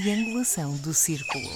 triangulação do círculo.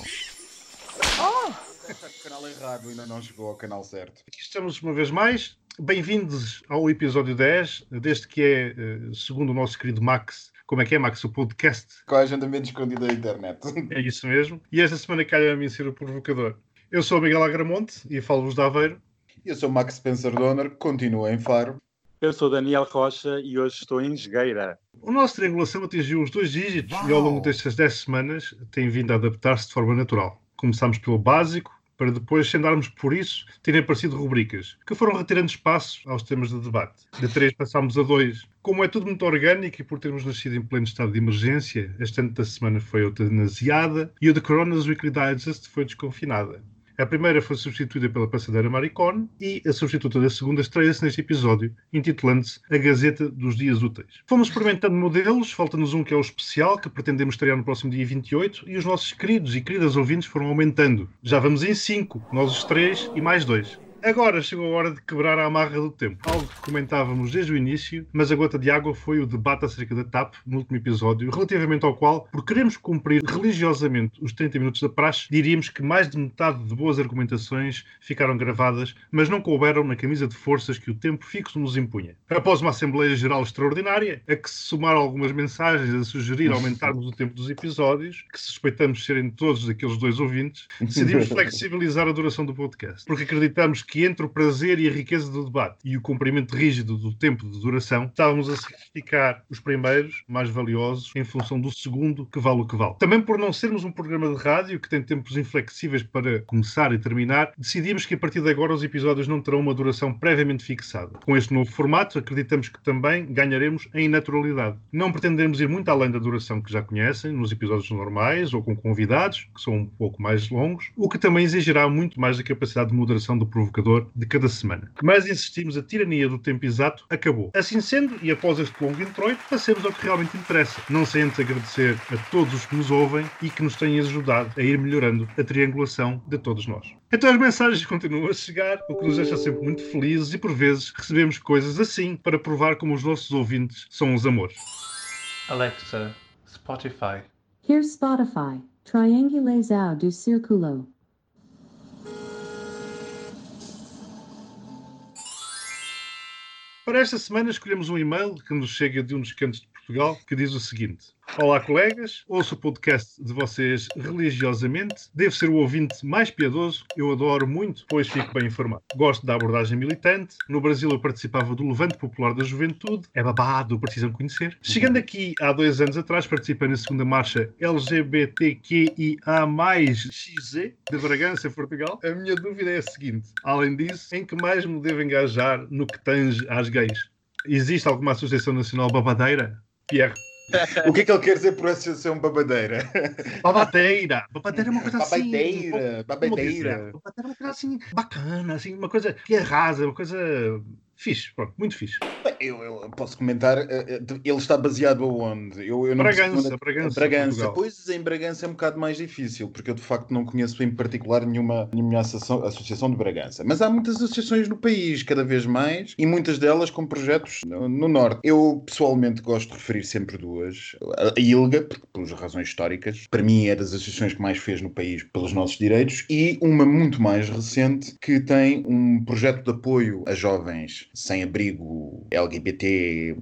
Oh! canal errado, ainda não chegou ao canal certo. Aqui estamos uma vez mais. Bem-vindos ao episódio 10, deste que é, eh, segundo o nosso querido Max, como é que é, Max? O podcast. Com a agendamento escondido da internet. É isso mesmo. E esta semana calha a mim ser o provocador. Eu sou o Miguel Agramonte e falo-vos de Aveiro. Eu sou o Max Spencer Donner, continuo em Faro. Eu sou Daniel Rocha e hoje estou em Jogueira. O nosso triangulação atingiu os dois dígitos Uau. e ao longo destas 10 semanas tem vindo a adaptar-se de forma natural. Começámos pelo básico, para depois, sem darmos por isso, terem aparecido rubricas, que foram retirando espaço aos temas de debate. De três passámos a dois. Como é tudo muito orgânico e por termos nascido em pleno estado de emergência, esta da semana foi eutanasiada e o The Coronas Weekly Digest foi desconfinada. A primeira foi substituída pela passadeira Maricone e a substituta da segunda estreia-se neste episódio, intitulando-se A Gazeta dos Dias Úteis. Fomos experimentando modelos, falta-nos um que é o especial, que pretendemos estrear no próximo dia 28, e os nossos queridos e queridas ouvintes foram aumentando. Já vamos em 5, nós os três e mais dois. Agora chegou a hora de quebrar a amarra do tempo. Algo que comentávamos desde o início, mas a gota de água foi o debate acerca da TAP no último episódio, relativamente ao qual, por queremos cumprir religiosamente os 30 minutos da praxe, diríamos que mais de metade de boas argumentações ficaram gravadas, mas não couberam na camisa de forças que o tempo fixo nos impunha. Após uma Assembleia Geral extraordinária, a que se somaram algumas mensagens a sugerir aumentarmos o tempo dos episódios, que suspeitamos serem todos daqueles dois ouvintes, decidimos flexibilizar a duração do podcast, porque acreditamos que entre o prazer e a riqueza do debate e o cumprimento rígido do tempo de duração, estávamos a sacrificar os primeiros, mais valiosos, em função do segundo, que vale o que vale. Também por não sermos um programa de rádio que tem tempos inflexíveis para começar e terminar, decidimos que a partir de agora os episódios não terão uma duração previamente fixada. Com este novo formato, acreditamos que também ganharemos em naturalidade. Não pretendemos ir muito além da duração que já conhecem, nos episódios normais ou com convidados, que são um pouco mais longos, o que também exigirá muito mais da capacidade de moderação do provocador de cada semana. Mas insistimos, a tirania do tempo exato acabou. Assim sendo, e após este longo introito, passemos ao que realmente interessa. Não sem antes agradecer a todos os que nos ouvem e que nos têm ajudado a ir melhorando a triangulação de todos nós. Então as mensagens continuam a chegar, o que nos deixa sempre muito felizes e por vezes recebemos coisas assim para provar como os nossos ouvintes são os amores. Alexa, Spotify. Here's Spotify. Triangulação do Círculo. Para esta semana escolhemos um e-mail que nos chega de um dos cantos de Portugal que diz o seguinte: Olá, colegas. Ouço o podcast de vocês religiosamente. Devo ser o ouvinte mais piedoso. Eu adoro muito, pois fico bem informado. Gosto da abordagem militante. No Brasil, eu participava do Levante Popular da Juventude. É babado, precisam conhecer. Chegando aqui há dois anos atrás, participei na segunda marcha LGBTQIA+XZ de Bragança, Portugal. A minha dúvida é a seguinte: além disso, em que mais me devo engajar no que tange às gays? Existe alguma Associação Nacional Babadeira? Pierre. o que é que ele quer dizer por associação babadeira? Babadeira. Babadeira é uma coisa babadeira, assim. Babadeira. Babadeira. Babadeira é uma coisa assim bacana, assim, uma coisa que arrasa, uma coisa Fixe, pronto, muito fixe. Eu, eu, posso comentar, ele está baseado aonde? Eu, eu não Bragança, Bragança. Bragança. Pois em Bragança é um bocado mais difícil, porque eu de facto não conheço em particular nenhuma, nenhuma associação, associação de Bragança. Mas há muitas associações no país, cada vez mais, e muitas delas com projetos no, no Norte. Eu pessoalmente gosto de referir sempre duas. A ILGA, por razões históricas, para mim é das associações que mais fez no país pelos nossos direitos, e uma muito mais recente que tem um projeto de apoio a jovens sem abrigo LGBT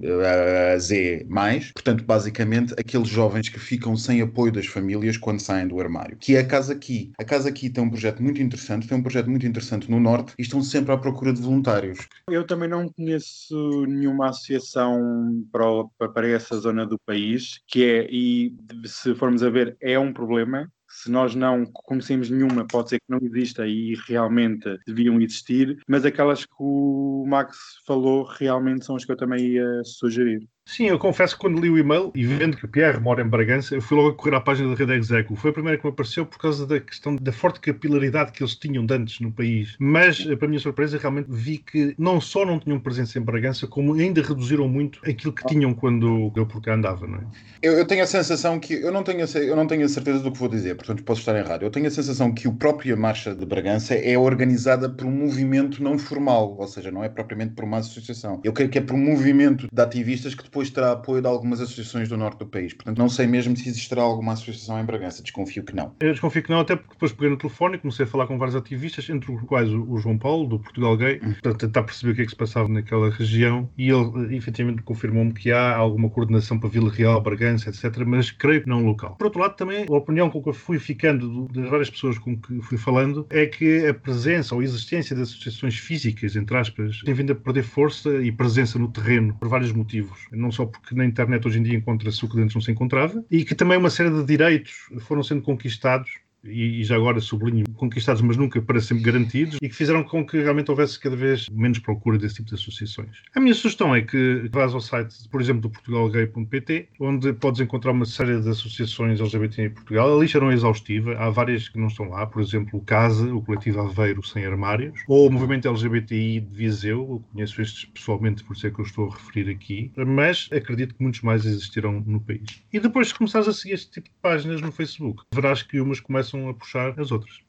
Z+, portanto, basicamente, aqueles jovens que ficam sem apoio das famílias quando saem do armário, que é a Casa Aqui. A Casa Aqui tem um projeto muito interessante, tem um projeto muito interessante no Norte e estão sempre à procura de voluntários. Eu também não conheço nenhuma associação para, para essa zona do país, que é, e se formos a ver, é um problema, se nós não conhecemos nenhuma, pode ser que não exista e realmente deviam existir, mas aquelas que o Max falou realmente são as que eu também ia sugerir. Sim, eu confesso que quando li o e-mail e vendo que o Pierre mora em Bragança, eu fui logo a correr à página da Rede Execo. Foi a primeira que me apareceu por causa da questão da forte capilaridade que eles tinham de antes no país. Mas, para minha surpresa, realmente vi que não só não tinham presença em Bragança, como ainda reduziram muito aquilo que tinham quando eu por cá andava, não é? Eu, eu tenho a sensação que, eu não tenho, a, eu não tenho a certeza do que vou dizer, portanto posso estar errado. Eu tenho a sensação que o próprio Marcha de Bragança é organizada por um movimento não formal, ou seja, não é propriamente por uma associação. Eu creio que é por um movimento de ativistas que depois depois terá apoio de algumas associações do norte do país. Portanto, não sei mesmo se existirá alguma associação em Bragança. Desconfio que não. Eu desconfio que não, até porque depois peguei no telefone e comecei a falar com vários ativistas, entre os quais o, João Paulo, do Portugal Gay, para tentar perceber o que é que se passava naquela região. E ele, eh, efetivamente, confirmou-me que há alguma coordenação para Vila Real, Bragança, etc., mas creio que não local. Por outro lado, também a opinião com que eu fui ficando do- das várias pessoas com que fui falando é que a presença ou a existência de associações físicas, entre aspas, tem vindo a perder força e presença no terreno por vários motivos. Não só porque na internet hoje em dia encontra-se o que antes não se encontrava, e que também uma série de direitos foram sendo conquistados e, e já agora sublinho, conquistados, mas nunca para sempre garantidos, e que fizeram com que realmente houvesse cada vez menos procura desse tipo de associações. A minha sugestão é que vás ao site, por exemplo, do portugalgay.pt, onde podes encontrar uma série de associações LGBT em Portugal. A lista não é exaustiva, há várias que não estão lá, por exemplo, o CASA, o Coletivo Aveiro Sem Armários, ou o Movimento LGBTI de Viseu, eu conheço estes pessoalmente, por isso é que eu estou a referir aqui, mas acredito que muitos mais existirão no país. E depois, se começares a seguir este tipo de páginas no Facebook, verás que umas começam a puxar as outras.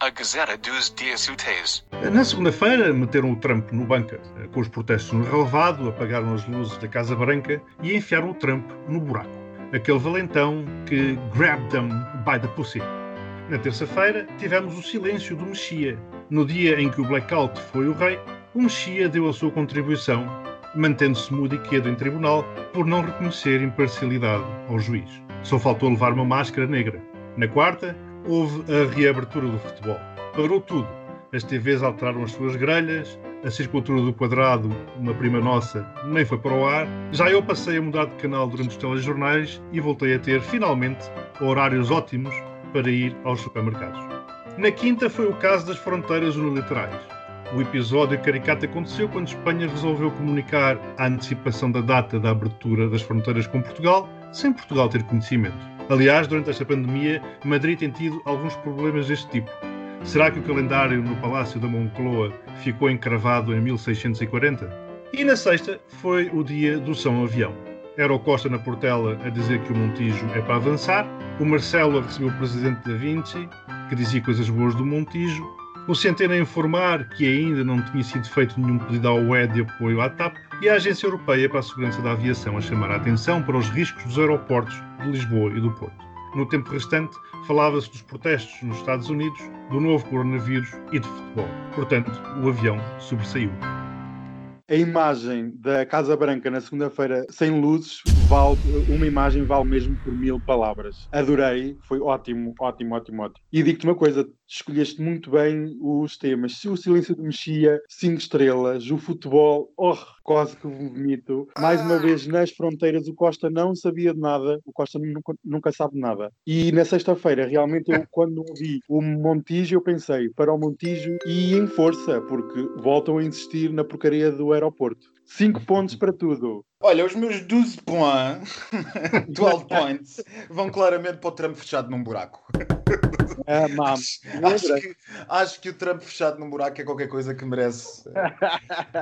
A Gazeta dos Dias Úteis. Na segunda-feira, meteram o Trump no bunker. Com os protestos no relevado, apagaram as luzes da Casa Branca e enfiaram o Trump no buraco. Aquele valentão que grabbed them by the pussy. Na terça-feira, tivemos o silêncio do Mexia. No dia em que o blackout foi o rei, o Mexia deu a sua contribuição, mantendo-se mudo e quedo em tribunal por não reconhecer imparcialidade ao juiz. Só faltou levar uma máscara negra. Na quarta, houve a reabertura do futebol. Parou tudo. As TVs alteraram as suas grelhas, a circulatura do quadrado, uma prima nossa, nem foi para o ar. Já eu passei a mudar de canal durante os telejornais e voltei a ter, finalmente, horários ótimos para ir aos supermercados. Na quinta foi o caso das fronteiras unilaterais. O episódio caricato aconteceu quando Espanha resolveu comunicar a antecipação da data da abertura das fronteiras com Portugal, sem Portugal ter conhecimento. Aliás, durante esta pandemia, Madrid tem tido alguns problemas deste tipo. Será que o calendário no Palácio da Moncloa ficou encravado em 1640? E na sexta foi o dia do São Avião. Era o Costa na Portela a dizer que o Montijo é para avançar, o Marcelo a receber o presidente da Vinci, que dizia coisas boas do Montijo, o Centeno a informar que ainda não tinha sido feito nenhum pedido ao UE de apoio à TAP e a Agência Europeia para a Segurança da Aviação a chamar a atenção para os riscos dos aeroportos de Lisboa e do Porto. No tempo restante, falava-se dos protestos nos Estados Unidos, do novo coronavírus e de futebol. Portanto, o avião sobressaiu. A imagem da Casa Branca na segunda-feira sem luzes vale, uma imagem vale mesmo por mil palavras. Adorei, foi ótimo, ótimo, ótimo, ótimo. E digo-te uma coisa, escolheste muito bem os temas. Se o silêncio de mexia, cinco estrelas, o futebol, oh, quase que vomito. Mais uma vez, nas fronteiras, o Costa não sabia de nada, o Costa nunca, nunca sabe de nada. E na sexta-feira, realmente, eu, quando ouvi o Montijo, eu pensei, para o Montijo e em força, porque voltam a insistir na porcaria do aeroporto. Cinco pontos para tudo. Olha, os meus 12 points, 12 points, vão claramente para o Trump fechado num buraco. Ah, mam. Acho que, acho que o Trump fechado num buraco é qualquer coisa que merece,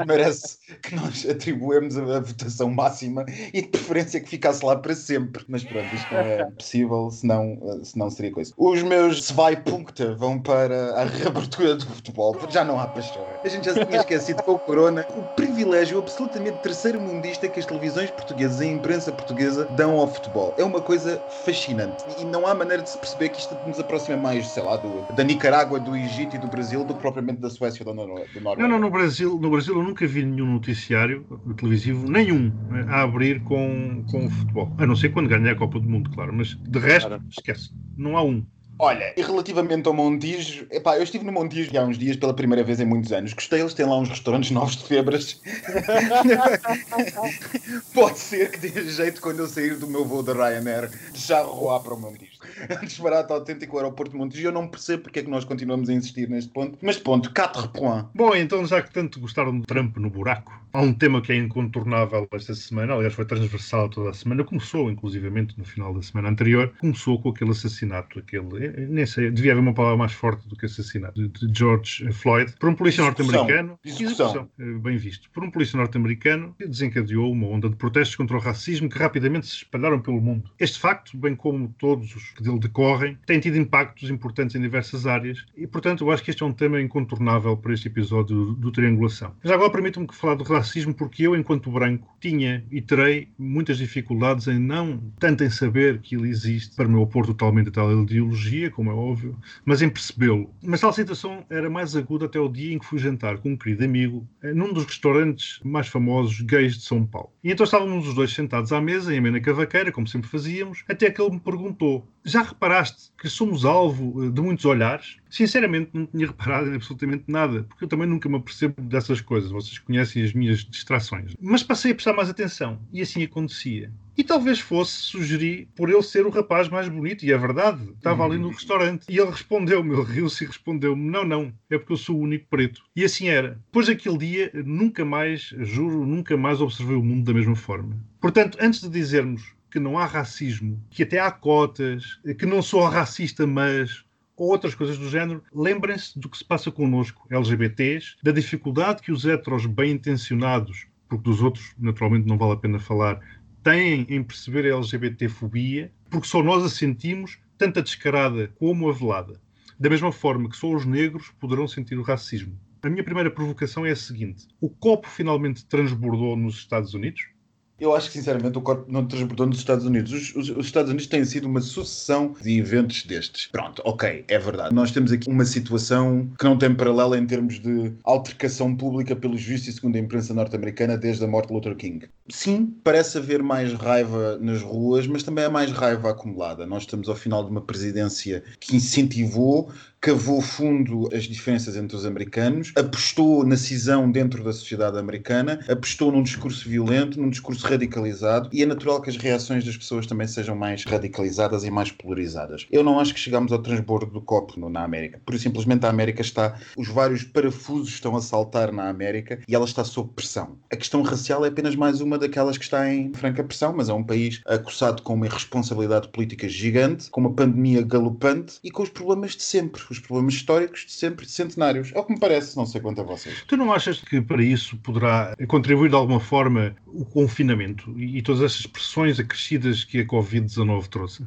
merece que nós atribuemos a, a votação máxima e de preferência que ficasse lá para sempre. Mas pronto, isto não é possível, senão, senão seria coisa. Os meus Svai Punkte vão para a reabertura do futebol, porque já não há paixão. A gente já se tinha esquecido com o Corona o privilégio absolutamente terceiro mundista que as televisões portuguesas e a imprensa portuguesa dão ao futebol. É uma coisa fascinante e não há maneira de se perceber que isto nos aproxima mais, sei lá, do, da Nicarágua, do Egito e do Brasil do que propriamente da Suécia ou do Noruega. Não, não, no Brasil, no Brasil eu nunca vi nenhum noticiário televisivo, nenhum, eh, a abrir com, com o futebol. A não ser quando ganhar a Copa do Mundo, claro, mas de resto, Claro. esquece. Não há um. Olha, e relativamente ao Montijo, epá, eu estive no Montijo há uns dias pela primeira vez em muitos anos. Gostei, eles têm lá uns restaurantes novos de febras. Pode ser que dê jeito quando eu sair do meu voo da Ryanair de Charleroi para o Montijo. Disparate autêntico o aeroporto de Montijo. Eu não percebo porque é que nós continuamos a insistir neste ponto. Mas ponto, 4 points. Bom, então já que tanto gostaram de Trump no buraco, há um tema que é incontornável esta semana, aliás foi transversal toda a semana, começou inclusivamente no final da semana anterior, começou com aquele assassinato, aquele, eh, nem sei, devia haver uma palavra mais forte do que assassinato, de, George Floyd, por um polícia Execução. norte-americano, Execução. eh, bem visto, por um polícia norte-americano que desencadeou uma onda de protestos contra o racismo que rapidamente se espalharam pelo mundo. Este facto, bem como todos os que dele decorrem, tem tido impactos importantes em diversas áreas e, portanto, eu acho que este é um tema incontornável para este episódio do, do Triangulação. Já agora permitam-me falar do racismo, porque eu, enquanto branco, tinha e terei muitas dificuldades em não, tanto em saber que ele existe, para me opor totalmente a tal ideologia, como é óbvio, mas em percebê-lo. Mas tal situação era mais aguda até o dia em que fui jantar com um querido amigo num dos restaurantes mais famosos gays de São Paulo. E então estávamos os dois sentados à mesa, em amena cavaqueira, como sempre fazíamos, até que ele me perguntou: Já reparaste que somos alvo eh, de muitos olhares? Sinceramente, não tinha reparado em absolutamente nada, porque eu também nunca me apercebo dessas coisas. Vocês conhecem as minhas distrações. Mas passei a prestar mais atenção, e assim acontecia. E talvez fosse sugerir por ele ser o rapaz mais bonito, e é verdade, estava ali no restaurante. E ele respondeu-me, ele riu-se e respondeu-me: Não, não, é porque eu sou o único preto. E assim era. Depois daquele dia, nunca mais, juro, nunca mais observei o mundo da mesma forma. Portanto, antes de dizermos que não há racismo, que até há cotas, que não sou racista, mas ou outras coisas do género, lembrem-se do que se passa connosco, LGBTs, da dificuldade que os heteros bem intencionados, porque dos outros naturalmente não vale a pena falar, têm em perceber a LGBT-fobia, porque só nós a sentimos, tanto a descarada como a velada. Da mesma forma que só os negros poderão sentir o racismo. A minha primeira provocação é a seguinte: o copo finalmente transbordou nos Estados Unidos? Eu acho que, sinceramente, o corpo não transbordou nos Estados Unidos. Os, os, os, Estados Unidos têm sido uma sucessão de eventos destes. Pronto, ok, é verdade. Nós temos aqui uma situação que não tem paralelo em termos de altercação pública pelos vistos e segundo a imprensa norte-americana desde a morte de Luther King. Sim, parece haver mais raiva nas ruas, mas também há mais raiva acumulada. Nós estamos ao final de uma presidência que incentivou cavou fundo as diferenças entre os americanos, apostou na cisão dentro da sociedade americana, apostou num discurso violento, num discurso radicalizado e é natural que as reações das pessoas também sejam mais radicalizadas e mais polarizadas. Eu não acho que chegamos ao transbordo do copo na América. Por simplesmente a América está, os vários parafusos estão a saltar na América e ela está sob pressão. A questão racial é apenas mais uma daquelas que está em franca pressão, mas é um país acossado com uma irresponsabilidade política gigante, com uma pandemia galopante e com os problemas de sempre os problemas históricos de sempre centenários. É o que me parece, não sei quanto a vocês. Tu não achas que para isso poderá contribuir de alguma forma o confinamento e todas essas pressões acrescidas que a Covid-19 trouxe?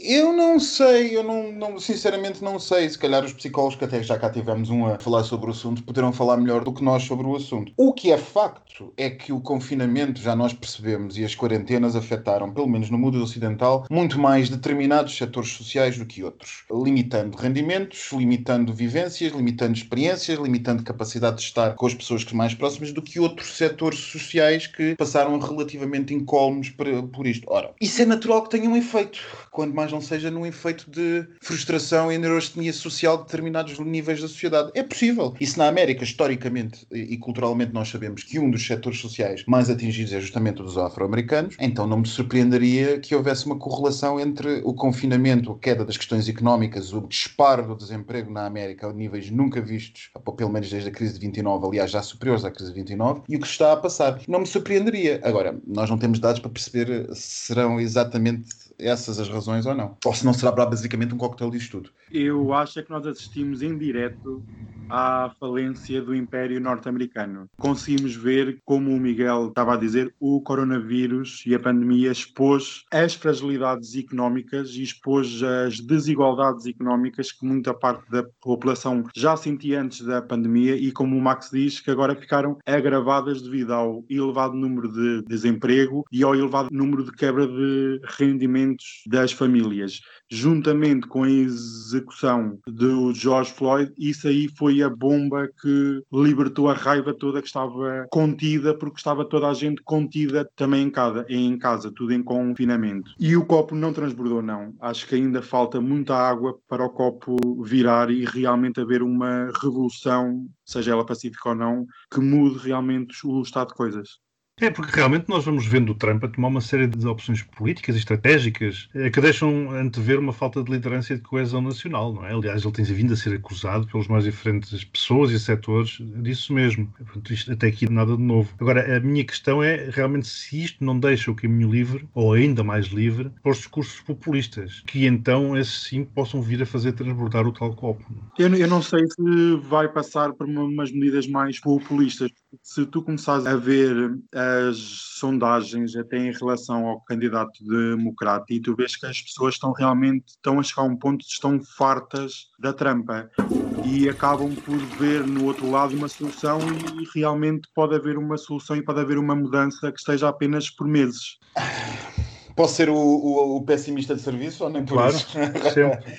Eu não sei, eu não, não, sinceramente não sei. Se calhar os psicólogos que até já cá tivemos um a falar sobre o assunto poderão falar melhor do que nós sobre o assunto. O que é facto é que o confinamento, já nós percebemos, e as quarentenas afetaram, pelo menos no mundo ocidental, muito mais determinados setores sociais do que outros. Limitando rendimentos, limitando vivências, limitando experiências, limitando capacidade de estar com as pessoas que mais próximas do que outros setores sociais que passaram relativamente incólumes por, por isto. Ora, isso é natural que tenha um efeito. Quando mais não seja num efeito de frustração e neurastenia social de determinados níveis da sociedade. É possível. Se na América, historicamente e culturalmente, nós sabemos que um dos setores sociais mais atingidos é justamente o dos afro-americanos, então não me surpreenderia que houvesse uma correlação entre o confinamento, a queda das questões económicas, o disparo do desemprego na América a níveis nunca vistos, pelo menos desde a crise de 29, aliás, já superiores à crise de 29, e o que está a passar. Não me surpreenderia. Agora, nós não temos dados para perceber se serão exatamente essas as razões ou não. Ou se não será basicamente um coquetel disto tudo. Eu acho é que nós assistimos em direto à falência do Império Norte-Americano. Conseguimos ver, como o Miguel estava a dizer, o coronavírus e a pandemia expôs as fragilidades económicas e expôs as desigualdades económicas que muita parte da população já sentia antes da pandemia e, como o Max diz, que agora ficaram agravadas devido ao elevado número de desemprego e ao elevado número de quebra de das famílias juntamente com a execução do George Floyd, isso aí foi a bomba que libertou a raiva toda que estava contida, porque estava toda a gente contida também em casa, em casa, tudo em confinamento. E o copo não transbordou, não. Acho que ainda falta muita água para o copo virar e realmente haver uma revolução, seja ela pacífica ou não, que mude realmente o estado de coisas. É, porque realmente nós vamos vendo o Trump a tomar uma série de opções políticas e estratégicas eh, que deixam antever uma falta de liderança e de coesão nacional, não é? Aliás, ele tem vindo a ser acusado pelas mais diferentes pessoas e setores disso mesmo. Portanto, isto, até aqui nada de novo. Agora, a minha questão é realmente se isto não deixa o caminho livre, ou ainda mais livre, para os discursos populistas, que então, esses sim, possam vir a fazer transbordar o tal copo. Eu, eu não sei se vai passar por uma, umas medidas mais populistas. Se tu começares a ver as sondagens até em relação ao candidato democrata e tu vês que as pessoas estão realmente estão a chegar a um ponto de estão fartas da trampa e acabam por ver no outro lado uma solução e realmente pode haver uma solução e pode haver uma mudança que esteja apenas por meses. Posso ser o, o, o pessimista de serviço ou nem por Claro, isso? sempre.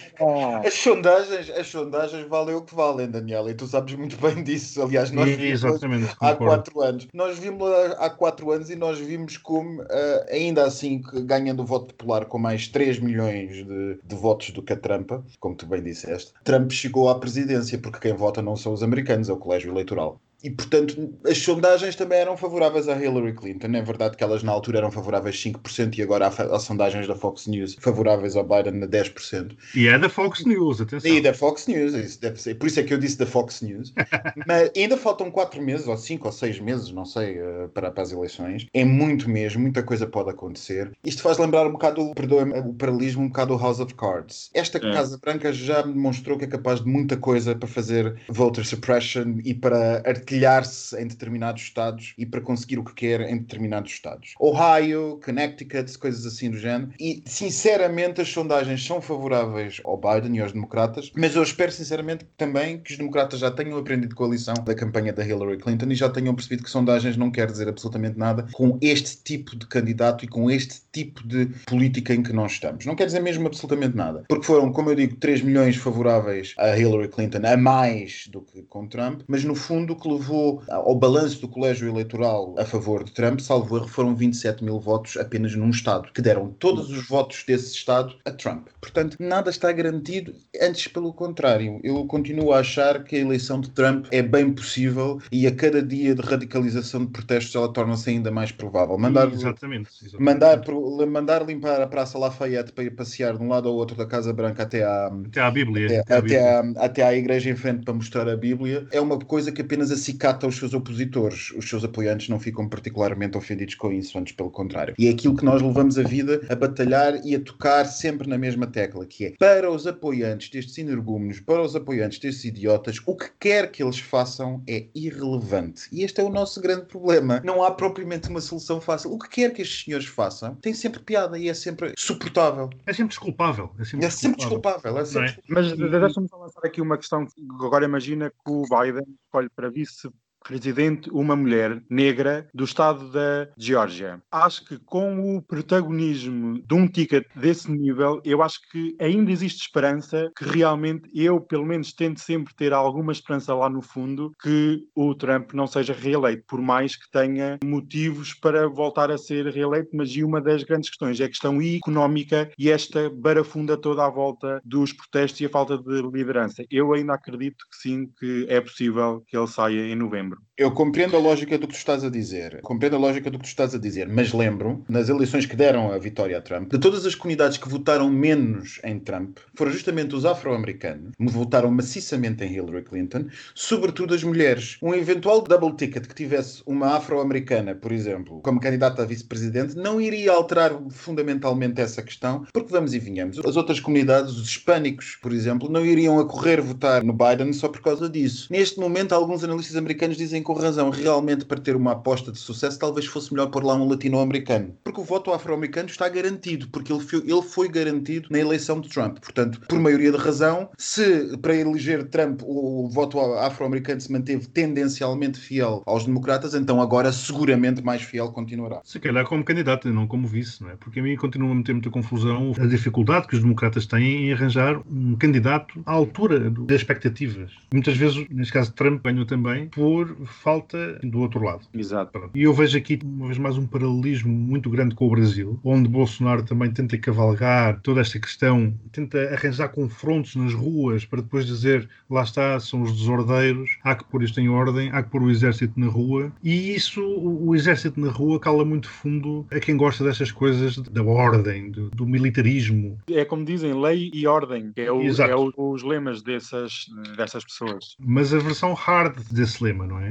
As sondagens, as sondagens valem o que valem, Daniel, e tu sabes muito bem disso. Aliás, nós E- vimos Exatamente, há concordo. quatro anos. Nós vimos há quatro anos e nós vimos como, eh, ainda assim, que ganhando o voto popular com mais 3 milhões de, de votos do que a Trump, como tu bem disseste, Trump chegou à presidência, porque quem vota não são os americanos, é o colégio eleitoral. E, portanto, as sondagens também eram favoráveis a Hillary Clinton. É verdade que elas na altura eram favoráveis 5% e agora há, há sondagens da Fox News favoráveis ao Biden a 10%. E é da Fox News, atenção. E da Fox News, isso deve ser. Por isso é que eu disse da Fox News. Mas ainda faltam quatro meses, ou cinco ou seis meses, não sei, eh, para, para as eleições. É muito mesmo, muita coisa pode acontecer. Isto faz lembrar um bocado, o paralelismo, um bocado o House of Cards. Esta É. Casa Branca já demonstrou que é capaz de muita coisa para fazer voter suppression e para artilhar-se em determinados estados e para conseguir o que quer em determinados estados. Ohio, Connecticut, coisas assim do género. E, sinceramente, as sondagens são favoráveis ao Biden e aos democratas, mas eu espero, sinceramente, também que os democratas já tenham aprendido com a lição da campanha da Hillary Clinton e já tenham percebido que sondagens não quer dizer absolutamente nada com este tipo de candidato e com este tipo de política em que nós estamos. Não quer dizer mesmo absolutamente nada. Porque foram, como eu digo, 3 milhões favoráveis a Hillary Clinton, a mais do que com Trump, mas no fundo o que levou ao balanço do colégio eleitoral a favor de Trump, salvo erro, foram 27 mil votos apenas num Estado, que deram todos os votos desse Estado a Trump. Portanto, nada está garantido, antes pelo contrário. Eu continuo a achar que a eleição de Trump é bem possível e a cada dia de radicalização de protestos ela torna-se ainda mais provável. Mandar, Exatamente. exatamente. mandar, mandar limpar a Praça Lafayette para ir passear de um lado ao outro da Casa Branca até à, Até à Bíblia. até, até à Bíblia. até, à, até à igreja em frente para mostrar a Bíblia, é uma coisa que apenas acicata os seus opositores. Os seus apoiantes não ficam particularmente ofendidos com isso, antes pelo contrário. E é aquilo que nós levamos a vida a batalhar e a tocar sempre na mesma tecla, que é para os apoiantes destes energúmenos, para os apoiantes destes idiotas, o que quer que eles façam é irrelevante. E este é o nosso grande problema. Não há propriamente uma solução fácil. O que quer que estes senhores façam tem sempre piada e é sempre suportável. É sempre desculpável. É sempre É sempre desculpável. desculpável. É sempre é? Mas deixa-me só lançar aqui uma questão. Agora imagina que o Biden escolhe para vice presidente uma mulher negra do estado da Geórgia. Acho que com o protagonismo de um ticket desse nível, eu acho que ainda existe esperança que realmente eu, pelo menos, tento sempre ter alguma esperança lá no fundo que o Trump não seja reeleito, por mais que tenha motivos para voltar a ser reeleito, mas e uma das grandes questões é a questão económica e esta barafunda toda à volta dos protestos e a falta de liderança. Eu ainda acredito que sim, que é possível que ele saia em novembro. Eu compreendo a lógica do que tu estás a dizer. Compreendo a lógica do que tu estás a dizer, mas lembro, nas eleições que deram a vitória a Trump, de todas as comunidades que votaram menos em Trump, foram justamente os afro-americanos, que votaram maciçamente em Hillary Clinton, sobretudo as mulheres. Um eventual double ticket que tivesse uma afro-americana, por exemplo, como candidata a vice-presidente, não iria alterar fundamentalmente essa questão, porque vamos e vinhamos. As outras comunidades, os hispânicos, por exemplo, não iriam a correr votar no Biden só por causa disso. Neste momento, alguns analistas americanos dizem com razão, realmente para ter uma aposta de sucesso, talvez fosse melhor pôr lá um latino-americano. Porque o voto afro-americano está garantido, porque ele foi, ele foi garantido na eleição de Trump. Portanto, por maioria de razão, se para eleger Trump o voto afro-americano se manteve tendencialmente fiel aos democratas, então agora seguramente mais fiel continuará. Se calhar como candidato e não como vice, não é? Porque a mim continua a meter muita confusão a dificuldade que os democratas têm em arranjar um candidato à altura das expectativas. Muitas vezes, neste caso, Trump ganhou também por falta do outro lado. Exato. Pronto. E eu vejo aqui, uma vez mais, um paralelismo muito grande com o Brasil, onde Bolsonaro também tenta cavalgar toda esta questão, tenta arranjar confrontos nas ruas para depois dizer lá está, são os desordeiros, há que pôr isto em ordem, há que pôr o exército na rua. E isso, o, exército na rua, cala muito fundo a quem gosta destas coisas da ordem, do, do militarismo. É como dizem, lei e ordem, que é, o, é o- os lemas dessas, dessas pessoas. Mas a versão hard desse lema, não é?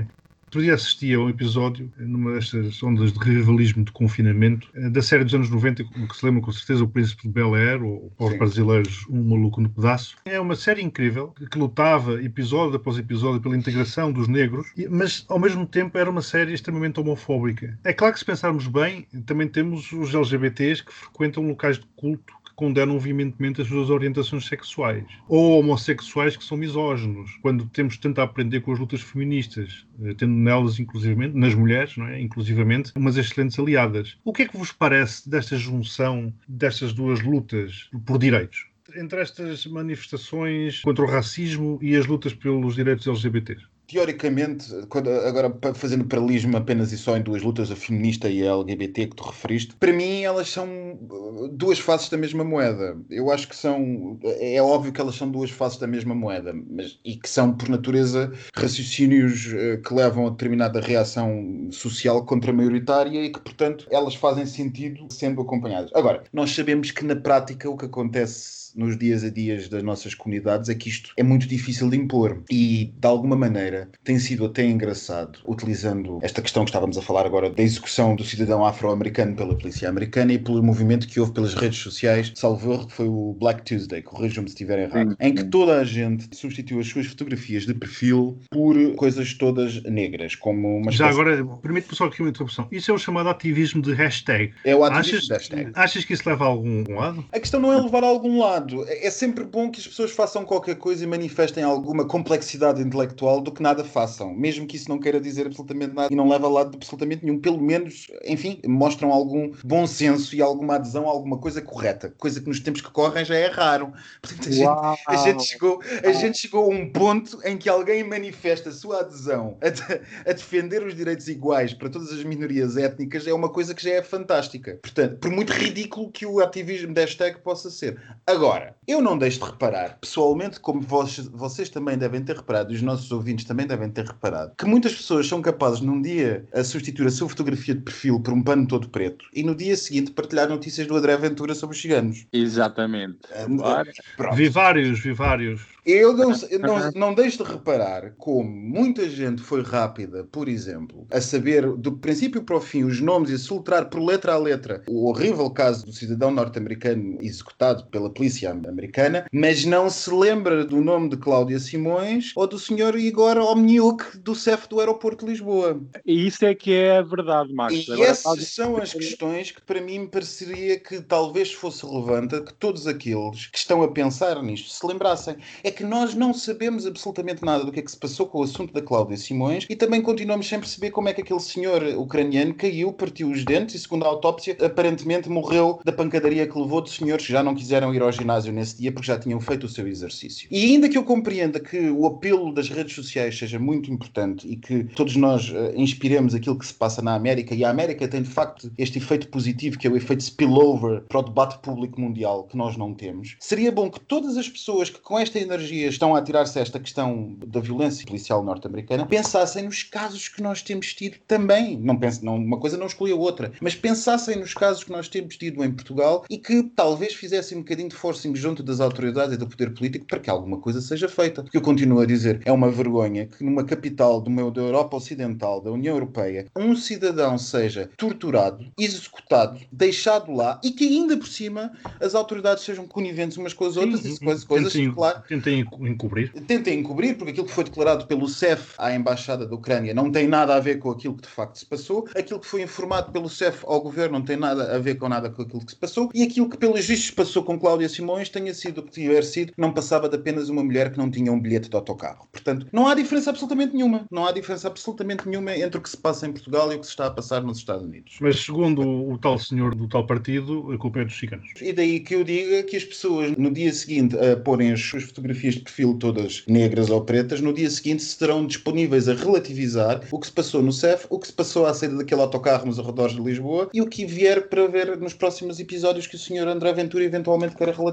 Outro dia assisti a um episódio, numa destas ondas de rivalismo de confinamento, eh, da série dos anos 90, que se lembra com certeza, O Príncipe de Bel Air, ou para os brasileiros, Um Maluco no Pedaço. É uma série incrível, que- lutava episódio após episódio pela integração dos negros, mas ao mesmo tempo era uma série extremamente homofóbica. É claro que se pensarmos bem, também temos os LGBTs que frequentam locais de culto condenam veementemente as suas orientações sexuais. Ou homossexuais que são misóginos, quando temos tanto a aprender com as lutas feministas, eh, tendo nelas, inclusivamente, nas mulheres, não é? inclusivamente, umas excelentes aliadas. O que é que vos parece desta junção destas duas lutas por direitos? Entre estas manifestações contra o racismo e as lutas pelos direitos LGBTs. Teoricamente, quando- agora fazendo paralelismo apenas e só em duas lutas, a feminista e a LGBT que tu referiste, para mim elas são uh, duas faces da mesma moeda. Eu acho que são. É óbvio que elas são duas faces da mesma moeda, mas, e que são, por natureza, raciocínios uh, que levam a determinada reação social contra-maioritária e que, portanto, elas fazem sentido sendo acompanhadas. Agora, nós sabemos que na prática o que acontece nos dias a dias das nossas comunidades é que isto é muito difícil de impor e de alguma maneira tem sido até engraçado utilizando esta questão que estávamos a falar agora da execução do cidadão afro-americano pela polícia americana e pelo movimento que houve pelas redes sociais, salvo erro, que foi o Black Tuesday, corrijam-me se estiver errado, Sim, em que toda a gente substituiu as suas fotografias de perfil por coisas todas negras, como uma Já espécie- agora, permite-me só aqui uma interrupção. Isso é o chamado ativismo de hashtag. é o ativismo Achas, da hashtag. achas que isso leva a algum lado? A questão não é levar a algum lado. É é sempre bom que as pessoas façam qualquer coisa e manifestem alguma complexidade intelectual do que nada façam. Mesmo que isso não queira dizer absolutamente nada e não leva a lado de absolutamente nenhum. Pelo menos, enfim, mostram algum bom senso e alguma adesão a alguma coisa correta. Coisa que nos tempos que correm já é raro. Portanto, a gente, a gente, chegou, a gente chegou a um ponto em que alguém manifesta a sua adesão a, de- a defender os direitos iguais para todas as minorias étnicas é uma coisa que já é fantástica. Portanto, por muito ridículo que o ativismo da hashtag possa ser. Agora, eu não deixo de reparar, pessoalmente, como vós- vocês também devem ter reparado, e os nossos ouvintes também devem ter reparado, que muitas pessoas são capazes num dia a substituir a sua fotografia de perfil por um pano todo preto e no dia seguinte partilhar notícias do André Ventura sobre os ciganos. Exatamente. Ah, Pronto. Vi vários, vi vários. Eu não, não, não deixo de reparar como muita gente foi rápida, por exemplo, a saber do princípio para o fim os nomes e a soltar por letra a letra o horrível caso do cidadão norte-americano executado pela polícia americana, mas não se lembra do nome de Cláudia Simões ou do senhor Igor Omniuk do CEF do aeroporto de Lisboa. E isso é que é a verdade, Marcos. E Agora essas faz- são as questões que para mim me pareceria que talvez fosse relevante que todos aqueles que estão a pensar nisto se lembrassem. É que nós não sabemos absolutamente nada do que é que se passou com o assunto da Cláudia Simões e também continuamos sem perceber como é que aquele senhor ucraniano caiu, partiu os dentes e, segundo a autópsia, aparentemente morreu da pancadaria que levou de senhores que já não quiseram ir ao ginásio nesse dia porque já tinham feito o seu exercício. E ainda que eu compreenda que o apelo das redes sociais seja muito importante e que todos nós eh, inspiremos aquilo que se passa na América, e a América tem de facto este efeito positivo que é o efeito spillover para o debate público mundial que nós não temos, seria bom que todas as pessoas que com esta energia estão a atirar-se a esta questão da violência policial norte-americana pensassem nos casos que nós temos tido também. Não pense, não, uma coisa não exclui a outra, mas pensassem nos casos que nós temos tido em Portugal e que talvez fizessem um bocadinho de forcing junto das autoridades e do poder político para que alguma coisa seja feita. Porque eu continuo a dizer, é uma vergonha que numa capital do meu, da Europa Ocidental, da União Europeia, um cidadão seja torturado, executado, deixado lá e que ainda por cima as autoridades sejam coniventes umas com as outras Sim, e coisas, coisas tentem, claro, tentem encobrir. tentem encobrir, porque aquilo que foi declarado pelo CEF à Embaixada da Ucrânia não tem nada a ver com aquilo que de facto se passou, aquilo que foi informado pelo CEF ao governo não tem nada a ver com nada com aquilo que se passou, e aquilo que pelos vistos se passou com Cláudia Simões tenha sido o que tiver sido, não passava de apenas uma mulher que não tinha um bilhete de autocarro. Portanto, não há diferença absolutamente nenhuma. Não há diferença absolutamente nenhuma entre o que se passa em Portugal e o que se está a passar nos Estados Unidos. Mas segundo o, o tal senhor do tal partido, a culpa é dos ciganos. E daí que eu diga que as pessoas, no dia seguinte, a porem as suas fotografias de perfil todas negras ou pretas, no dia seguinte estarão disponíveis a relativizar o que se passou no CEF, o que se passou à saída daquele autocarro nos arredores de Lisboa e o que vier para ver nos próximos episódios que o Sr. André Ventura eventualmente queira relativizar.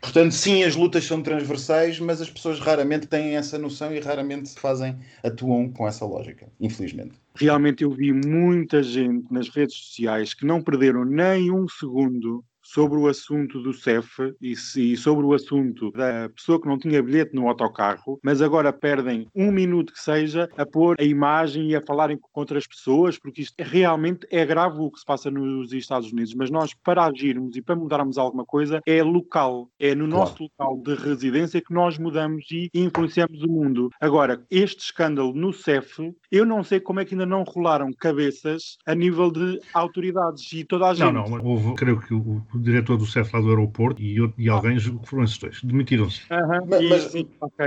Portanto, sim, as lutas são transversais, mas as pessoas raramente têm essa noção e raramente fazem, atuam com essa lógica, infelizmente. Realmente eu vi muita gente nas redes sociais que não perderam nem um segundo sobre o assunto do CEF e, e sobre o assunto da pessoa que não tinha bilhete no autocarro, mas agora perdem um minuto que seja a pôr a imagem e a falarem com outras pessoas, porque isto realmente é grave o que se passa nos Estados Unidos. Mas nós, para agirmos e para mudarmos alguma coisa, é local, é no Claro. nosso local de residência que nós mudamos e influenciamos o mundo. Agora, este escândalo no CEF, eu não sei como é que ainda não rolaram cabeças a nível de autoridades e toda a gente. Não, não, houve, creio que o diretor do CEF lá do aeroporto e, outro- e alguém foram esses dois, demitiram-se. Aham, Mas- e-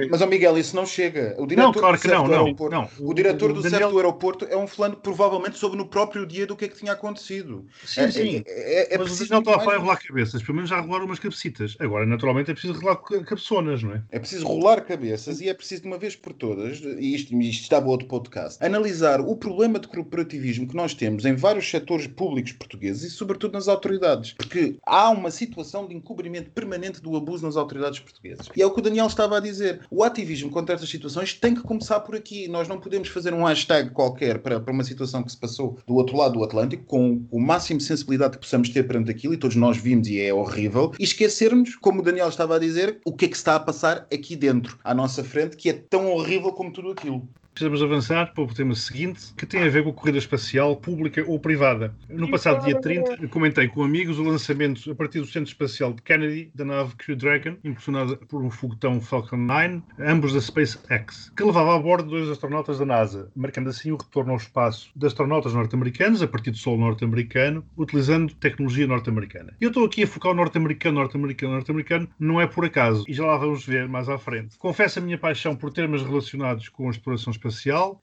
mas- ó Miguel, isso não chega. O diretor Não, claro do que CEF não, do não, aeroporto, não. O diretor do Daniel- CEF do aeroporto é um fulano que provavelmente soube no próprio dia do que é que tinha acontecido. Sim, É- sim. É, é, é mas o preciso Daniel está a falar rolar cabeças, pelo menos já rolaram umas cabecitas. Agora, naturalmente, é preciso rolar ca- cabeçonas, não é? É preciso rolar cabeças e é preciso de uma vez por todas, e isto, isto estava outro podcast, analisar o problema de corporativismo que nós temos em vários setores públicos portugueses e sobretudo nas autoridades. Porque há uma situação de encobrimento permanente do abuso nas autoridades portuguesas. E é o que o Daniel estava a dizer. O ativismo contra estas situações tem que começar por aqui. Nós não podemos fazer um hashtag qualquer para, para uma situação que se passou do outro lado do Atlântico, com o máximo de sensibilidade que possamos ter perante aquilo, e todos nós vimos e é horrível, e esquecermos, como o Daniel estava a dizer, o que é que está a passar aqui dentro, à nossa frente, que é tão horrível como tudo aquilo. Precisamos avançar para o tema seguinte, que tem a ver com a corrida espacial pública ou privada. No passado dia 30, eu comentei com amigos o lançamento, a partir do Centro Espacial de Kennedy, da nave Crew Dragon, impulsionada por um foguetão Falcon 9, ambos da SpaceX, que levava a bordo dois astronautas da NASA, marcando assim o retorno ao espaço de astronautas norte-americanos, a partir do solo norte-americano, utilizando tecnologia norte-americana. Eu estou aqui a focar o norte-americano, norte-americano, norte-americano, não é por acaso, e já lá vamos ver mais à frente. Confesso a minha paixão por termos relacionados com a exploração espacial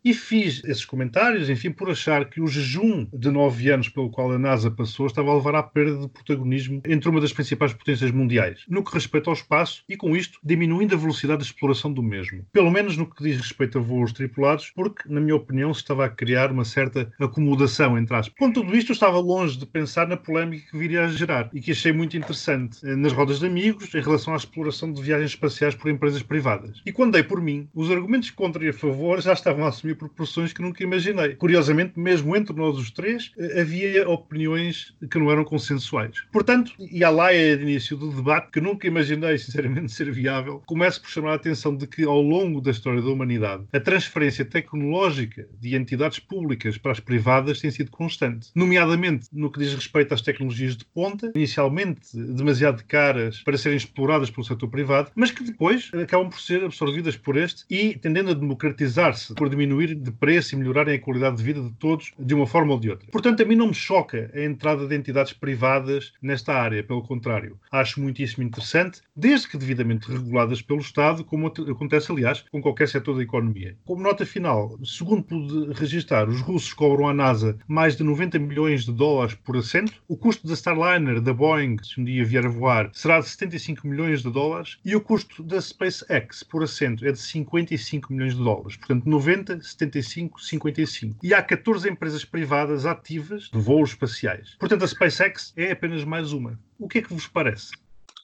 e fiz esses comentários, enfim, por achar que o jejum de nove anos pelo qual a NASA passou estava a levar à perda de protagonismo entre uma das principais potências mundiais, no que respeita ao espaço e, com isto, diminuindo a velocidade de exploração do mesmo. Pelo menos no que diz respeito a voos tripulados, porque, na minha opinião, se estava a criar uma certa acomodação, entre aspas. Com tudo isto, eu estava longe de pensar na polémica que viria a gerar e que achei muito interessante eh, nas rodas de amigos em relação à exploração de viagens espaciais por empresas privadas. E quando dei por mim, os argumentos contra e a favor já estavam a assumir proporções que nunca imaginei. Curiosamente, mesmo entre nós os três, eh, havia opiniões que não eram consensuais. Portanto, e a lá é de início do debate que nunca imaginei, sinceramente, ser viável, começo por chamar a atenção de que, ao longo da história da humanidade, a transferência tecnológica de entidades públicas para as privadas tem sido constante, nomeadamente no que diz respeito às tecnologias de ponta, inicialmente demasiado caras para serem exploradas pelo setor privado, mas que depois acabam por ser absorvidas por este e tendendo a democratizar-se por diminuir de preço e melhorarem a qualidade de vida de todos de uma forma ou de outra. Portanto, a mim não me choca a entrada de entidades privadas nesta área, pelo contrário. Acho muitíssimo interessante, desde que devidamente reguladas pelo Estado, como acontece, aliás, com qualquer setor da economia. Como nota final, segundo pude registrar, os russos cobram à NASA mais de 90 milhões de dólares por assento. O custo da Starliner, da Boeing, se um dia vier a voar, será de 75 milhões de dólares. E o custo da SpaceX por assento é de 55 milhões de dólares. Portanto, 90, 75, 55. E há 14 empresas privadas ativas de voos espaciais. Portanto, a SpaceX é apenas mais uma. O que é que vos parece?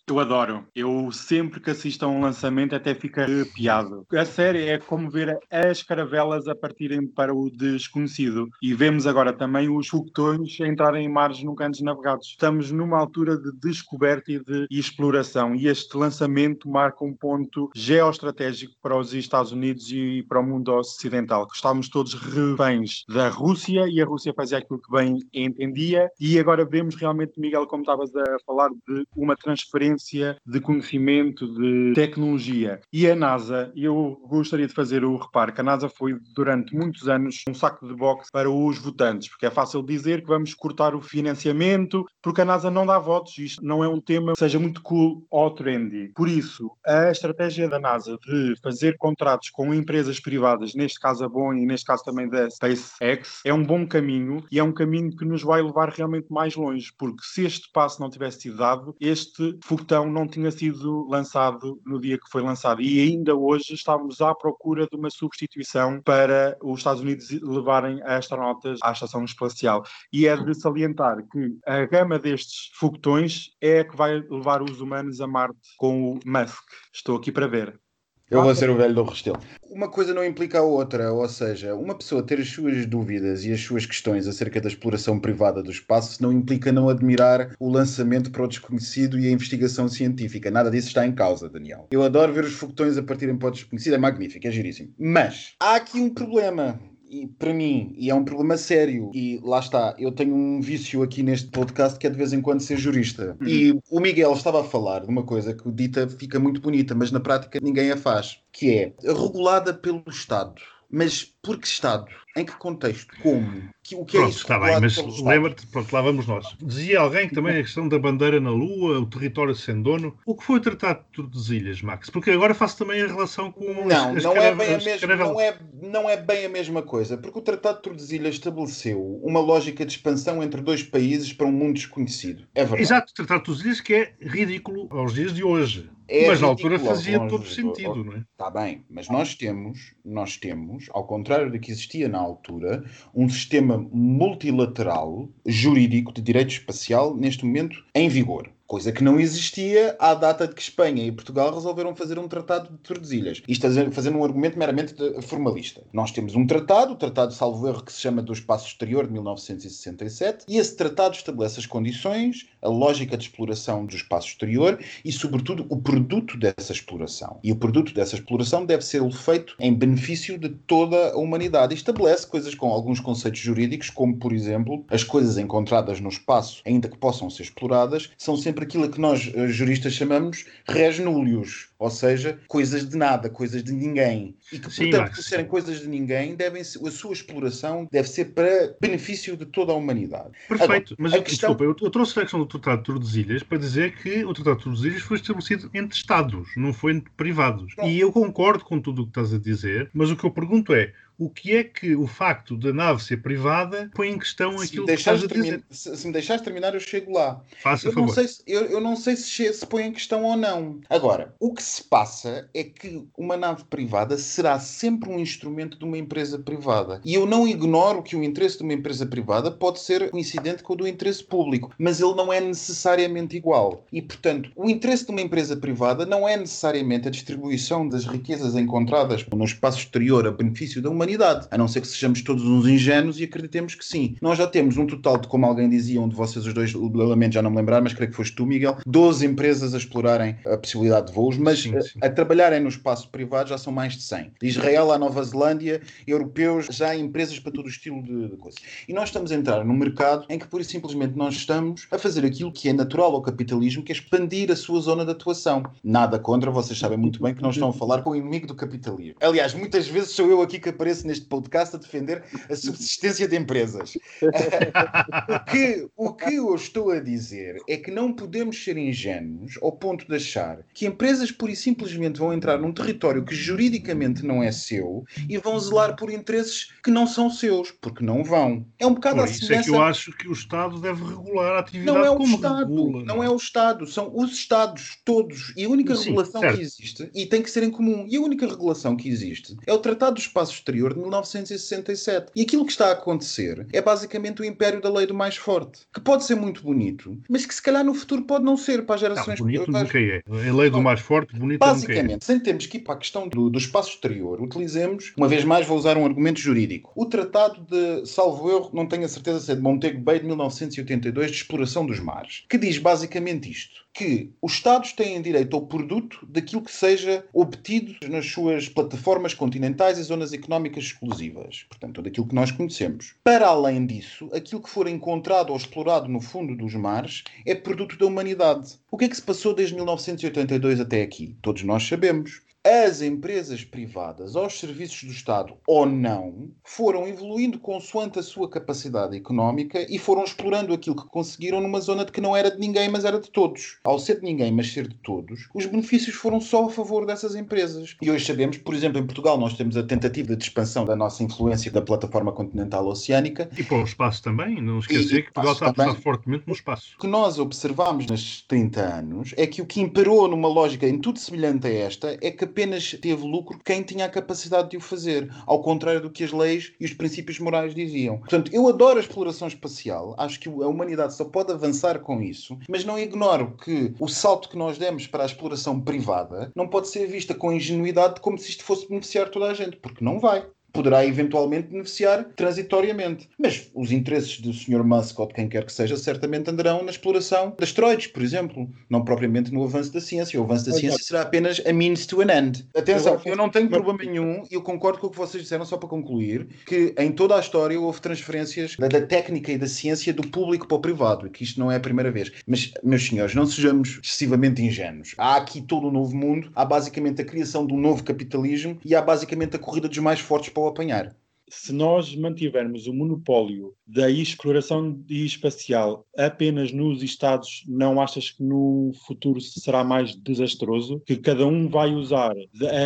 Eu adoro. Eu sempre que assisto a um lançamento até fico arrepiado. A série é como ver as caravelas a partirem para o desconhecido. E vemos agora também os foguetões entrarem em mares nunca antes navegados. Estamos numa altura de descoberta e de exploração. E este lançamento marca um ponto geoestratégico para os Estados Unidos e para o mundo ocidental. Estávamos todos reféns da Rússia e a Rússia fazia aquilo que bem entendia. E agora vemos realmente, Miguel, como estavas a falar, de uma transferência de conhecimento, de tecnologia. E a NASA, eu gostaria de fazer o reparo que a NASA foi durante muitos anos um saco de boxe para os votantes, porque é fácil dizer que vamos cortar o financiamento, porque a NASA não dá votos, isto não é um tema que seja muito cool ou trendy. Por isso, a estratégia da NASA de fazer contratos com empresas privadas, neste caso a Boeing e neste caso também da SpaceX, é um bom caminho e é um caminho que nos vai levar realmente mais longe, porque se este passo não tivesse sido dado, este foguetão não tinha sido lançado no dia que foi lançado e ainda hoje estávamos à procura de uma substituição para os Estados Unidos levarem astronautas à estação espacial. E é de salientar que a gama destes foguetões é a que vai levar os humanos a Marte com o Musk. Estou aqui para ver. Eu vou ser o velho do Restelo. Uma coisa não implica a outra, ou seja, uma pessoa ter as suas dúvidas e as suas questões acerca da exploração privada do espaço não implica não admirar o lançamento para o desconhecido e a investigação científica. Nada disso está em causa, Daniel. Eu adoro ver os foguetões a partirem para o desconhecido, é magnífico, é giríssimo. Mas há aqui um problema e para mim, e é um problema sério, e lá está, eu tenho um vício aqui neste podcast que é de vez em quando ser jurista. Uhum. E o Miguel estava a falar de uma coisa que dita fica muito bonita, mas na prática ninguém a faz, que é regulada pelo Estado. Mas por que Estado? Em que contexto? Como? Que- O que é Pronto, isso? está bem, mas lembra-te, pronto, lá vamos nós. Dizia alguém que também a questão da bandeira na Lua, o território sem dono. O que foi o Tratado de Tordesilhas, Max? Porque agora faço também a relação com Não, as, as não é, bem a mesma, não, é, não é bem a mesma coisa, porque o Tratado de Tordesilhas estabeleceu uma lógica de expansão entre dois países para um mundo desconhecido. É verdade. Exato, o Tratado de Tordesilhas que é ridículo aos dias de hoje. É mas na altura fazia todo do- sentido, não é? Está bem, mas nós temos, nós temos, ao contrário do que existia na altura, um sistema multilateral jurídico de direito espacial neste momento em vigor. Coisa que não existia à data de que Espanha e Portugal resolveram fazer um tratado de Tordesilhas. Isto fazendo um argumento meramente formalista. Nós temos um tratado, o Tratado, salvo erro, que se chama do Espaço Exterior de 1967, e esse tratado estabelece as condições, a lógica de exploração do espaço exterior e, sobretudo, o produto dessa exploração. E o produto dessa exploração deve ser feito em benefício de toda a humanidade. E estabelece coisas com alguns conceitos jurídicos, como, por exemplo, as coisas encontradas no espaço, ainda que possam ser exploradas, são sempre aquilo que nós, eh, juristas, chamamos res nullius, ou seja, coisas de nada, coisas de ninguém. E que, Sim, portanto, por serem coisas de ninguém, devem ser- a sua exploração deve ser para benefício de toda a humanidade. Perfeito, Agora, mas a eu- questão- desculpa, eu, eu trouxe a questão do Tratado de Tordesilhas para dizer que o Tratado de Tordesilhas foi estabelecido entre Estados, não foi entre privados. Pronto. E eu concordo com tudo o que estás a dizer, mas o que eu pergunto é o que é que o facto da nave ser privada põe em questão Se aquilo que estás a dizer? se- se me deixares terminar, eu chego lá. Faça Eu não, favor. sei se, eu, eu não sei se se põe em questão ou não. Agora, o que se passa é que uma nave privada será sempre um instrumento de uma empresa privada. E eu não ignoro que o interesse de uma empresa privada pode ser coincidente com o do interesse público, mas ele não é necessariamente igual. E, portanto, o interesse de uma empresa privada não é necessariamente a distribuição das riquezas encontradas no espaço exterior a benefício da humanidade, a não ser que sejamos todos uns ingênuos e acreditemos que sim. Nós já temos um total de, como alguém dizia, um de vocês os dois, lamento já não me lembrar, mas creio que foste tu, Miguel, 12 empresas a explorarem a possibilidade de voos, mas Sim, a- sim. a trabalharem no espaço privado já são mais de 100. De Israel à Nova Zelândia, europeus, já há empresas para todo o estilo de, de coisa. E nós estamos a entrar num mercado em que, pura e simplesmente, nós estamos a fazer aquilo que é natural ao capitalismo, que é expandir a sua zona de atuação. Nada contra, vocês sabem muito bem que não estão a falar com o inimigo do capitalismo. Aliás, muitas vezes sou eu aqui que apareço neste podcast a defender a subsistência de empresas. o, que, o que eu estou a dizer é que não podemos ser ingênuos ao ponto de achar que empresas pura e simplesmente vão entrar num território que juridicamente não é seu e vão zelar por interesses que não são seus, porque não vão. É um bocado Por à isso é que eu acho que o Estado deve regular a atividade Não é o Estado, regula. não é o Estado, são os Estados todos. E a única Sim, regulação certo. que existe, e tem que ser em comum, e a única regulação que existe é o Tratado do Espaço Exterior de 1967. E aquilo que está a acontecer é basicamente o império da lei do mais forte, que pode ser muito bonito, mas que se calhar no futuro pode não ser para as Não, gerações bonito para as- nunca é. A lei do mais forte, bonito nunca é. Basicamente, sem termos que ir para a questão do, do espaço exterior, utilizemos, uma vez mais, vou usar um argumento jurídico. O Tratado de, salvo erro, não tenho a certeza se é de Montego Bay de 1982, de exploração dos mares, que diz basicamente isto: que os Estados têm direito ao produto daquilo que seja obtido nas suas plataformas continentais e zonas económicas exclusivas. Portanto, daquilo que nós conhecemos. Para além disso, aquilo que for encontrado ou explorado no fundo dos mares é produto da humanidade. O que é que se passou desde 1982 até aqui? Todos nós sabemos. As empresas privadas, aos serviços do Estado ou não, foram evoluindo consoante a sua capacidade económica e foram explorando aquilo que conseguiram numa zona de que não era de ninguém, mas era de todos. Ao ser de ninguém, mas ser de todos, os benefícios foram só a favor dessas empresas. E hoje sabemos, por exemplo, em Portugal, nós temos a tentativa de expansão da nossa influência da plataforma continental oceânica, E para o espaço também, não esquecer que Portugal está a também. fortemente no espaço. O que nós observamos nestes 30 anos é que o que imperou numa lógica em tudo semelhante a esta é apenas teve lucro quem tinha a capacidade de o fazer, ao contrário do que as leis e os princípios morais diziam. Portanto, eu adoro a exploração espacial, acho que a humanidade só pode avançar com isso, mas não ignoro que o salto que nós demos para a exploração privada não pode ser vista com ingenuidade como se isto fosse beneficiar toda a gente, porque não vai poderá eventualmente beneficiar transitoriamente. Mas os interesses do Sr. Musk ou de quem quer que seja certamente andarão na exploração de asteroides, por exemplo, não propriamente no avanço da ciência. O avanço da ciência será apenas a means to an end. Atenção, eu não tenho problema nenhum e eu concordo com o que vocês disseram, só para concluir, que em toda a história houve transferências da, da técnica e da ciência do público para o privado, e que isto não é a primeira vez. Mas, meus senhores, não sejamos excessivamente ingênuos. Há aqui todo um novo mundo, há basicamente a criação de um novo capitalismo e há basicamente a corrida dos mais fortes para o apanhar. Se nós mantivermos o monopólio da exploração espacial apenas nos Estados, não achas que no futuro será mais desastroso? Que cada um vai usar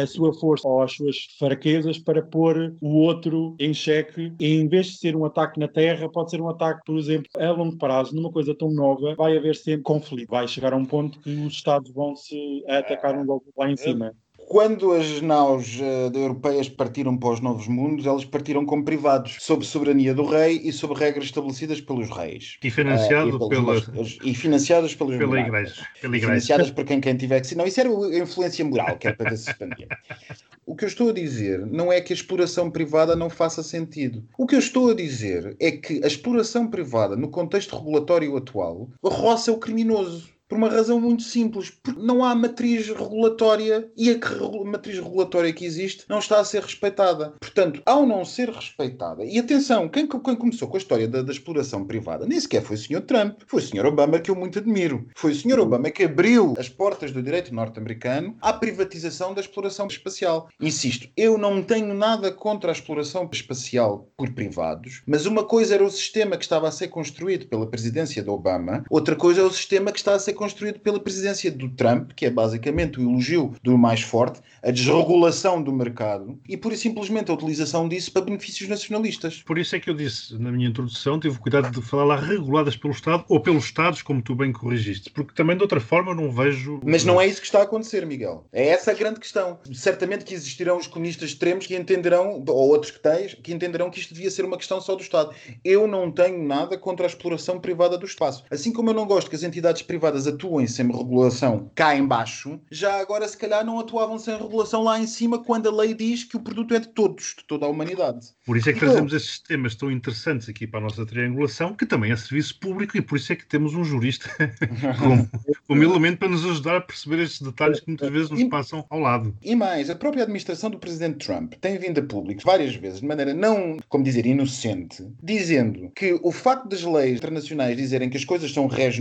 a sua força ou as suas fraquezas para pôr o outro em xeque e em vez de ser um ataque na Terra, pode ser um ataque, por exemplo, a longo prazo, numa coisa tão nova, vai haver sempre conflito. Vai chegar a um ponto que os Estados vão se atacar um logo lá em cima. Quando as naus uh, europeias partiram para os novos mundos, elas partiram como privados, sob soberania do rei e sob regras estabelecidas pelos reis. E financiado uh, e, pela... Os, e financiadas pelos pela monarcas. igreja. Pela igreja. Financiadas por quem, quem tiver que ser. Não, isso era a influência moral, que era para ver se expandia. O que eu estou a dizer não é que a exploração privada não faça sentido. O que eu estou a dizer é que a exploração privada, no contexto regulatório atual, roça o criminoso. Por uma razão muito simples, porque não há matriz regulatória e a matriz regulatória que existe não está a ser respeitada. Portanto, ao não ser respeitada, e atenção, quem, quem começou com a história da, da exploração privada nem sequer foi o Sr. Trump, foi o Sr. Obama que eu muito admiro. Foi o Sr. Obama que abriu as portas do direito norte-americano à privatização da exploração espacial. Insisto, eu não tenho nada contra a exploração espacial por privados, mas uma coisa era o sistema que estava a ser construído pela presidência de Obama, outra coisa é o sistema que está a ser construído pela presidência do Trump, que é basicamente o elogio do mais forte, a desregulação do mercado e, pura e simplesmente, a utilização disso para benefícios nacionalistas. Por isso é que eu disse na minha introdução, tive cuidado de falar lá reguladas pelo Estado ou pelos Estados, como tu bem corrigiste, porque também de outra forma não vejo. Mas não é isso que está a acontecer, Miguel. É essa a grande questão. Certamente que existirão os comunistas extremos que entenderão, ou outros que tens, que entenderão que isto devia ser uma questão só do Estado. Eu não tenho nada contra a exploração privada do espaço. Assim como eu não gosto que as entidades privadas atuem sem regulação cá em baixo, já agora se calhar não atuavam sem regulação lá em cima quando a lei diz que o produto é de todos, de toda a humanidade. Por isso é que Então- trazemos estes temas tão interessantes aqui para a nossa triangulação, que também é serviço público, e por isso é que temos um jurista como, como elemento para nos ajudar a perceber estes detalhes que muitas vezes nos passam ao lado. E mais, a própria administração do presidente Trump tem vindo a público várias vezes, de maneira não, como dizer, inocente, dizendo que o facto das leis internacionais dizerem que as coisas são res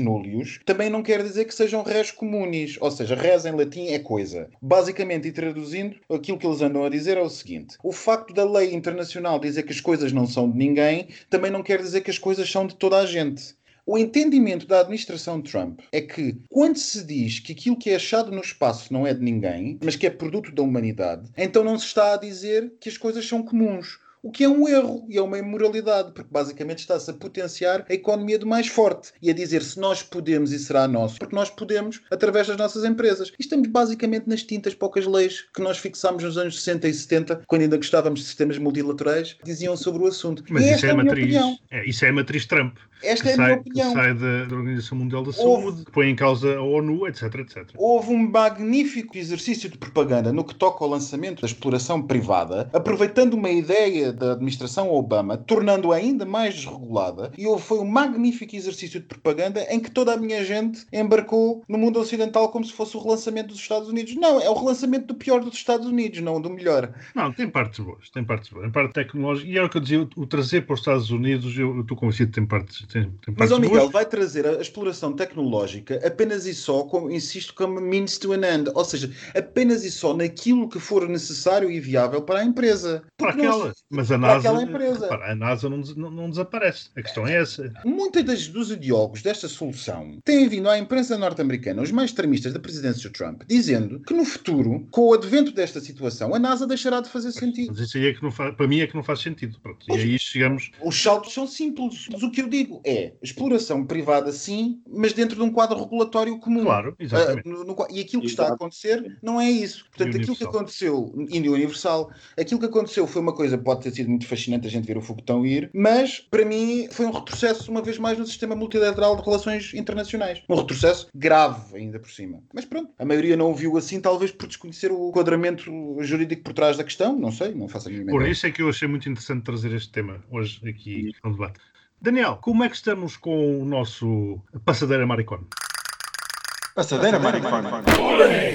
também não quer dizer que sejam res comunis, ou seja, res em latim é coisa. Basicamente, e traduzindo, aquilo que eles andam a dizer é o seguinte: o facto da lei internacional dizer que as coisas não são de ninguém também não quer dizer que as coisas são de toda a gente. O entendimento da administração Trump é que, quando se diz que aquilo que é achado no espaço não é de ninguém, mas que é produto da humanidade, então não se está a dizer que as coisas são comuns. O que é um erro e é uma imoralidade, porque basicamente está-se a potenciar a economia do mais forte e a dizer se nós podemos e será nosso, porque nós podemos através das nossas empresas. E estamos basicamente nas tintas poucas leis que nós fixámos nos anos 60 e 70, quando ainda gostávamos de sistemas multilaterais, diziam sobre o assunto. Mas isso é, é a minha matriz. opinião. É, isso é a matriz Trump. Esta é a minha sai, opinião. que sai da, da Organização Mundial da Houve- Saúde, que põe em causa a ONU, etc, etc. Houve um magnífico exercício de propaganda no que toca ao lançamento da exploração privada, aproveitando uma ideia da administração Obama, tornando-a ainda mais desregulada, e foi um magnífico exercício de propaganda em que toda a minha gente embarcou no mundo ocidental como se fosse o relançamento dos Estados Unidos. Não, é o relançamento do pior dos Estados Unidos, não do melhor. Não, tem partes boas, tem partes boas. Tem parte tecnológica. E é o que eu dizia, o- o trazer para os Estados Unidos, eu eu estou convencido que tem partes, tem, tem Mas, partes ó Miguel, boas. vai trazer a exploração tecnológica apenas e só, como, insisto, como means to an end. Ou seja, apenas e só naquilo que for necessário e viável para a empresa. Para Porque nós- aquela. Mas mas a NASA, aquela empresa. repara, a NASA não, não- não desaparece. A questão é essa. Muitos das, dos ideólogos desta solução têm vindo à imprensa norte-americana, os mais extremistas da presidência de Trump, dizendo que no futuro, com o advento desta situação, a NASA deixará de fazer sentido. Mas isso aí é que não faz, para mim é que não faz sentido. Pronto, e aí chegamos. Os saltos são simples, mas o que eu digo é exploração privada, sim, mas dentro de um quadro regulatório comum. Claro, exatamente. Ah, no- no e aquilo que está a acontecer não é isso. Portanto, aquilo que aconteceu, Índia Universal, aquilo que aconteceu foi uma coisa, pode ter sido muito fascinante a gente ver o foguetão ir, mas para mim foi um retrocesso, uma vez mais, no sistema multilateral de relações internacionais. Um retrocesso grave, ainda por cima. Mas pronto, a maioria não o viu assim, talvez por desconhecer o enquadramento jurídico por trás da questão, não sei, não faço a mínima Por isso é que eu achei muito interessante trazer este tema hoje aqui no debate. Daniel, como é que estamos com o nosso passadeira maricona? Passadeira, maricona.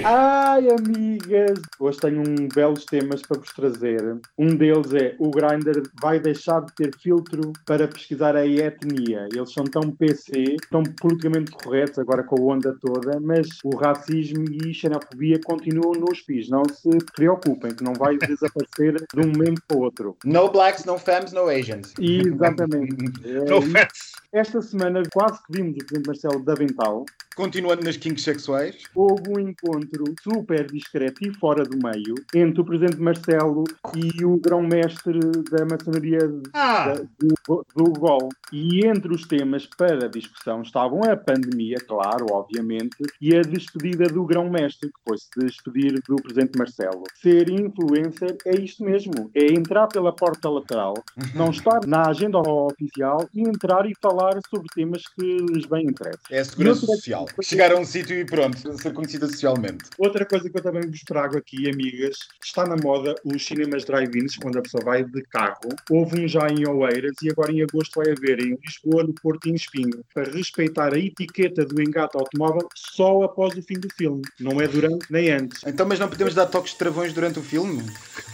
Ai, amigas! Hoje tenho um belos temas para vos trazer. Um deles é o Grindr vai deixar de ter filtro para pesquisar a etnia. Eles são tão PC, tão politicamente corretos agora com a onda toda, mas o racismo e xenofobia continuam nos pis. Não se preocupem, que não vai desaparecer de um momento para o outro. No blacks, no femmes, no Asians. E, exatamente. No É, esta semana quase que vimos o Presidente Marcelo da Vental Continuando nas sexuais. houve um encontro super discreto e fora do meio entre o Presidente Marcelo e o grão-mestre da maçonaria Ah! da- do, do GOL. E entre os temas para discussão estavam a pandemia, claro, obviamente, e a despedida do grão-mestre, que foi-se despedir do Presidente Marcelo. Ser influencer é isto mesmo, é entrar pela porta lateral, não estar na agenda oficial e entrar e falar sobre temas que lhes bem interessam. É a segurança social. Chegar a um sítio e pronto, ser conhecida socialmente. Outra coisa que eu também vos trago aqui, amigas, está na moda os cinemas drive-ins, quando a pessoa vai de carro. Houve um já em Oeiras e agora em agosto vai haver em Lisboa, no Porto e em Espinho, para respeitar a etiqueta do engate automóvel só após o fim do filme. Não é durante nem antes. Então, mas não podemos dar toques de travões durante o filme?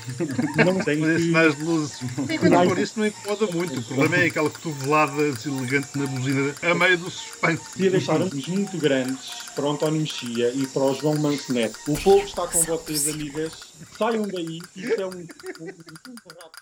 Não tem que... de luzes. Mas por isso não incomoda muito. O problema é aquela cotovelada elegante na buzina a meio do suspense. Queria deixar uns muito grandes para o António Mexia e para o João Manceneto. O povo está com vocês, amigas. Saiam daí. Isso é um... um- um- um-